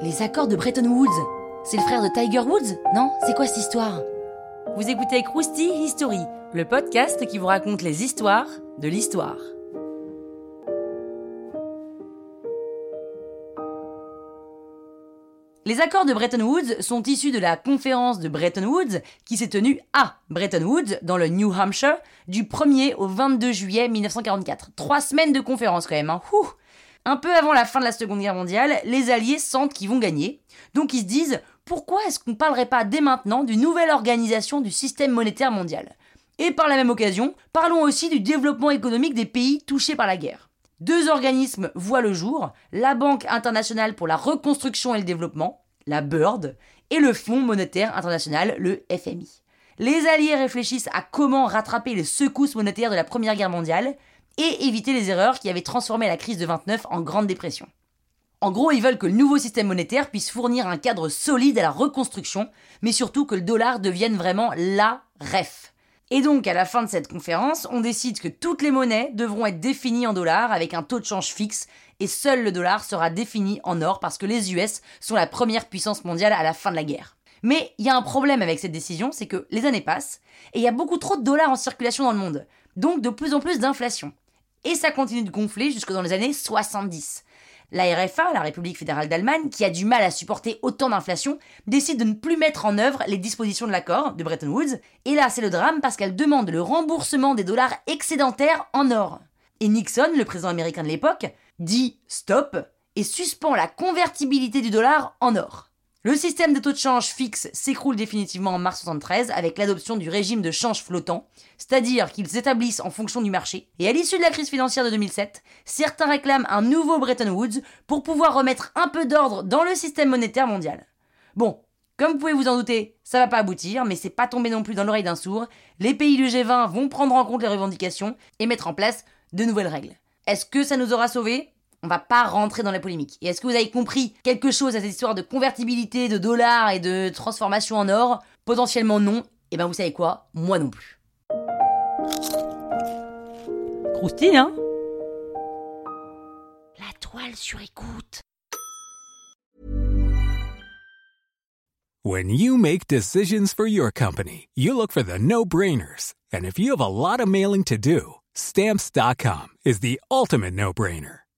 Les accords de Bretton Woods. C'est le frère de Tiger Woods Non? C'est quoi cette histoire? Vous écoutez Krusty History, le podcast qui vous raconte les histoires de l'histoire. Les accords de Bretton Woods sont issus de la conférence de Bretton Woods qui s'est tenue à Bretton Woods, dans le New Hampshire, du 1er au 22 juillet 1944. Trois semaines de conférence quand même. Hein. Un peu avant la fin de la Seconde Guerre mondiale, les Alliés sentent qu'ils vont gagner. Donc ils se disent pourquoi est-ce qu'on ne parlerait pas dès maintenant d'une nouvelle organisation du système monétaire mondial? Et par la même occasion, parlons aussi du développement économique des pays touchés par la guerre. Deux organismes voient le jour, la Banque internationale pour la reconstruction et le développement, la BIRD, et le Fonds monétaire international, le FMI. Les Alliés réfléchissent à comment rattraper les secousses monétaires de la Première Guerre mondiale et éviter les erreurs qui avaient transformé la crise de 29 en Grande Dépression. En gros, ils veulent que le nouveau système monétaire puisse fournir un cadre solide à la reconstruction, mais surtout que le dollar devienne vraiment la ref. Et donc, à la fin de cette conférence, on décide que toutes les monnaies devront être définies en dollars avec un taux de change fixe, et seul le dollar sera défini en or parce que les US sont la première puissance mondiale à la fin de la guerre. Mais il y a un problème avec cette décision, c'est que les années passent, et il y a beaucoup trop de dollars en circulation dans le monde, donc de plus en plus d'inflation. Et ça continue de gonfler jusque dans les années 70. La RFA, la République fédérale d'Allemagne, qui a du mal à supporter autant d'inflation, décide de ne plus mettre en œuvre les dispositions de l'accord de Bretton Woods. Et là, c'est le drame parce qu'elle demande le remboursement des dollars excédentaires en or. Et Nixon, le président américain de l'époque, dit stop et suspend la convertibilité du dollar en or. Le système de taux de change fixe s'écroule définitivement en mars 73 avec l'adoption du régime de change flottant, c'est-à-dire qu'ils s'établissent en fonction du marché. Et à l'issue de la crise financière de 2007, certains réclament un nouveau Bretton Woods pour pouvoir remettre un peu d'ordre dans le système monétaire mondial. Bon, comme vous pouvez vous en douter, ça va pas aboutir, mais c'est pas tombé non plus dans l'oreille d'un sourd. Les pays du G20 vont prendre en compte les revendications et mettre en place de nouvelles règles. Est-ce que ça nous aura sauvés? On va pas rentrer dans la polémique. Et est-ce que vous avez compris quelque chose à cette histoire de convertibilité de dollars et de transformation en or? Potentiellement non. Et eh ben vous savez quoi? Moi non plus. Croustille, hein? La toile sur écoute. When you make decisions for your company, you look for the no-brainers. And if you have a lot of mailing to do, stamps.com is the ultimate no-brainer.